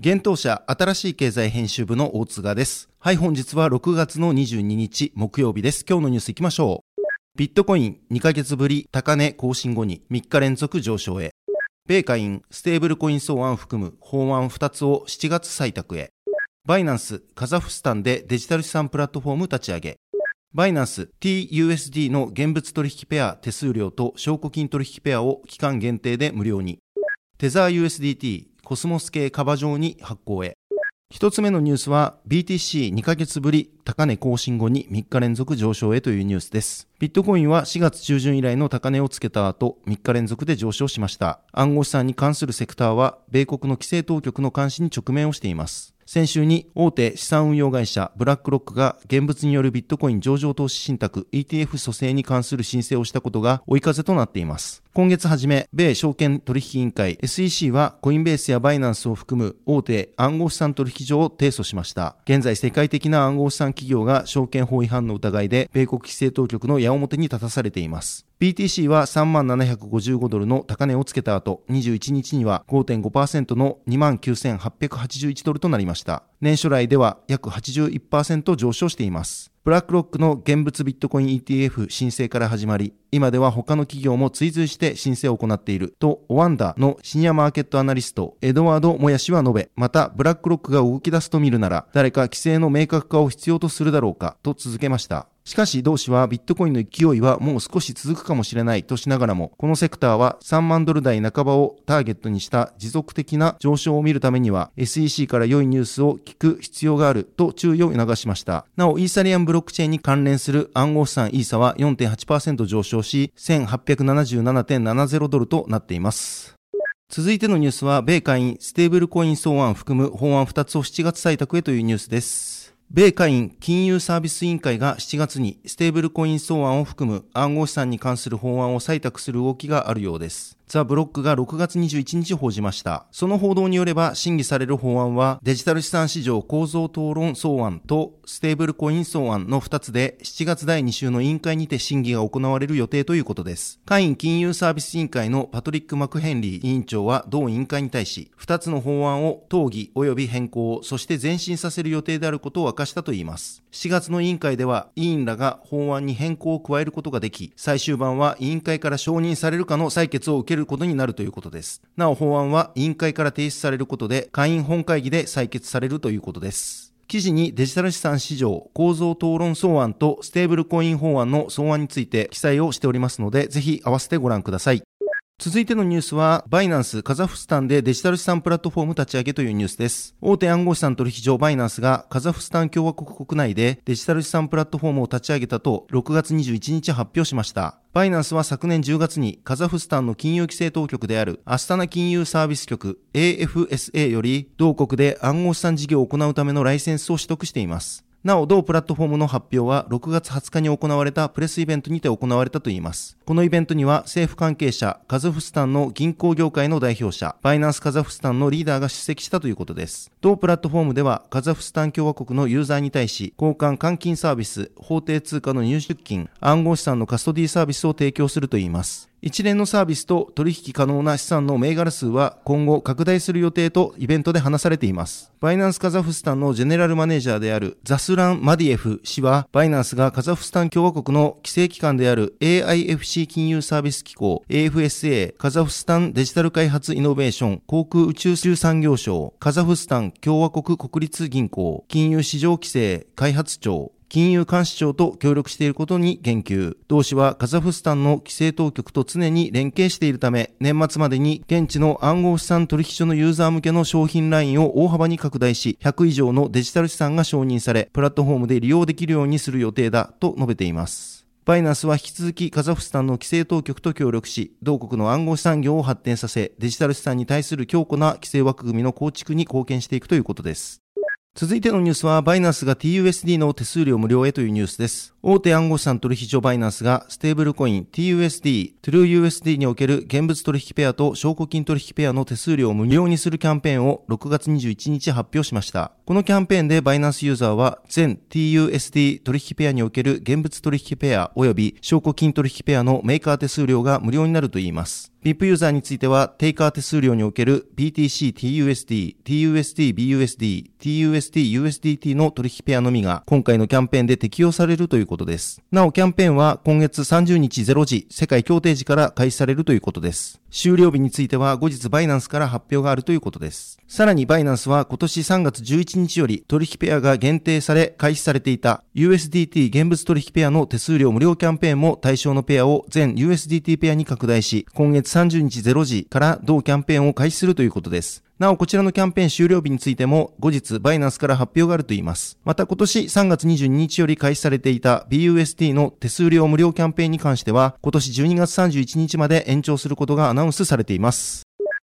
現当社新しい経済編集部の大津賀です。はい、本日は6月の22日木曜日です。今日のニュース行きましょう。ビットコイン2ヶ月ぶり高値更新後に3日連続上昇へ。米下院ステーブルコイン草案含む法案2つを7月採択へ。バイナンスカザフスタンでデジタル資産プラットフォーム立ち上げ。バイナンス TUSD の現物取引ペア手数料と証拠金取引ペアを期間限定で無料に。テザー USDT コスモス系 Kava 上に発行へ。一つ目のニュースは BTC2 ヶ月ぶり高値更新後に3日連続上昇へというニュースです。ビットコインは4月中旬以来の高値をつけた後、3日連続で上昇しました。暗号資産に関するセクターは、米国の規制当局の監視に直面をしています。先週に大手資産運用会社ブラックロックが現物によるビットコイン上場投資信託 ETF 蘇生に関する申請をしたことが追い風となっています。今月初め、米証券取引委員会 SEC はコインベースやバイナンスを含む大手暗号資産取引所を提訴しました。現在世界的な暗号資産企業が証券法違反の疑いで米国規制当局の矢面に立たされています。BTC は3755ドルの高値をつけた後、21日には5.5%の29,881ドルとなりました。年初来では約81%上昇しています。ブラックロックの現物ビットコイン ETF 申請から始まり、今では他の企業も追随して申請を行っていると、オワンダのシニアマーケットアナリスト、エドワード・モヤ氏は述べ、また、ブラックロックが動き出すと見るなら、誰か規制の明確化を必要とするだろうか、と続けました。しかし同氏はビットコインの勢いはもう少し続くかもしれないとしながらも、このセクターは3万ドル台半ばをターゲットにした持続的な上昇を見るためには SEC から良いニュースを聞く必要があると注意を促しました。なお、イーサリアンブロックチェーンに関連する暗号資産イーサは4.8%上昇し、1877.70ドルとなっています。続いてのニュースは、米下院ステーブルコイン草案含む法案2つを7月採択へというニュースです。米会員金融サービス委員会が7月にステーブルコイン草案を含む暗号資産に関する法案を採択する動きがあるようです。ザ・ブロックが6月21日報じました。その報道によれば審議される法案はデジタル資産市場構造討論草案とステーブルコイン草案の2つで7月第2週の委員会にて審議が行われる予定ということです。会員金融サービス委員会のパトリック・マクヘンリー委員長は同委員会に対し2つの法案を討議及び変更、そして前進させる予定であることを明かしたといいます。7月の委員会では委員らが法案に変更を加えることができ、最終版は委員会から承認されるかの採決を受けるることになるということです。なお法案は委員会から提出されることで、会員本会議で採決されるということです。記事にデジタル資産市場構造討論草案とステーブルコイン法案の草案について記載をしておりますので、ぜひ合わせてご覧ください。続いてのニュースは、バイナンスカザフスタンでデジタル資産プラットフォーム立ち上げというニュースです。大手暗号資産取引所バイナンスがカザフスタン共和国国内でデジタル資産プラットフォームを立ち上げたと6月21日発表しました。バイナンスは昨年10月にカザフスタンの金融規制当局であるアスタナ金融サービス局 AFSA より同国で暗号資産事業を行うためのライセンスを取得しています。なお、同プラットフォームの発表は6月20日に行われたプレスイベントにて行われたといいます。このイベントには政府関係者、カザフスタンの銀行業界の代表者、バイナンスカザフスタンのリーダーが出席したということです。同プラットフォームでは、カザフスタン共和国のユーザーに対し、交換換金サービス、法定通貨の入出金、暗号資産のカストディサービスを提供するといいます。一連のサービスと取引可能な資産の銘柄数は今後拡大する予定とイベントで話されています。バイナンスカザフスタンのジェネラルマネージャーであるザスラン・マディエフ氏は、バイナンスがカザフスタン共和国の規制機関である AIFC 金融サービス機構 AFSA カザフスタンデジタル開発イノベーション航空宇宙産業省カザフスタン共和国国立銀行金融市場規制開発庁金融監視庁と協力していることに言及。同氏はカザフスタンの規制当局と常に連携しているため、年末までに現地の暗号資産取引所のユーザー向けの商品ラインを大幅に拡大し、100以上のデジタル資産が承認され、プラットフォームで利用できるようにする予定だと述べています。バイナンスは引き続きカザフスタンの規制当局と協力し、同国の暗号資産業を発展させ、デジタル資産に対する強固な規制枠組みの構築に貢献していくということです。続いてのニュースは、バイナンスが TUSD の手数料無料へというニュースです。大手暗号資産取引所バイナンスが、ステーブルコイン TUSD、TrueUSD における現物取引ペアと証拠金取引ペアの手数料を無料にするキャンペーンを6月21日発表しました。このキャンペーンでバイナンスユーザーは、全 TUSD 取引ペアにおける現物取引ペア及び証拠金取引ペアのメーカー手数料が無料になるといいます。VIP ユーザーについては、テイカー手数料における BTC、TUSD、TUSD、BUSD、TUSD、USDT の取引ペアのみが今回のキャンペーンで適用されるということです。なお、キャンペーンは今月30日0時、世界協定時から開始されるということです。終了日については後日バイナンスから発表があるということです。さらにバイナンスは今年3月11日より取引ペアが限定され開始されていた USDT 現物取引ペアの手数料無料キャンペーンも対象のペアを全 USDT ペアに拡大し、今月30日0時から同キャンペーンを開始するということです。なお、こちらのキャンペーン終了日についても、後日、バイナンスから発表があるといいます。また、今年3月22日より開始されていた BUSD の手数料無料キャンペーンに関しては、今年12月31日まで延長することがアナウンスされています。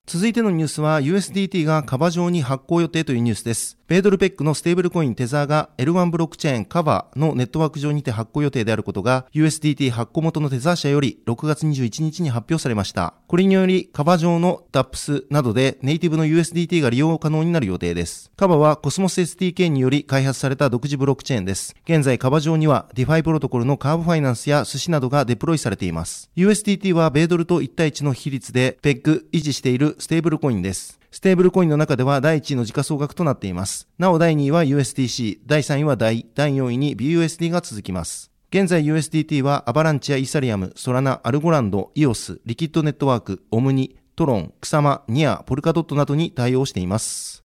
続いてのニュースは USDT がカバ上に発行予定というニュースです。米ドルペッグのステーブルコインテザーが L1 ブロックチェーン Kava のネットワーク上にて発行予定であることが USDT 発行元のテザー社より6月21日に発表されました。これにより Kava 上の DApps などでネイティブの USDT が利用可能になる予定です。 Kava はコスモス SDK により開発された独自ブロックチェーンです。現在 Kava 上には DeFi プロトコルのカーブファイナンスや Sushi などがデプロイされています。USDT は米ドルと1対1の比率でペッグ維持しているステーブルコインです。ステーブルコインの中では第1位の時価総額となっています。なお第2位は USDC、第3位は DAI、第4位に BUSD が続きます。現在 USDT はアバランチやイーサリアム、ソラナ、アルゴランド、イオス、リキッドネットワーク、オムニ、トロン、クサマ、ニア、ポルカドットなどに対応しています。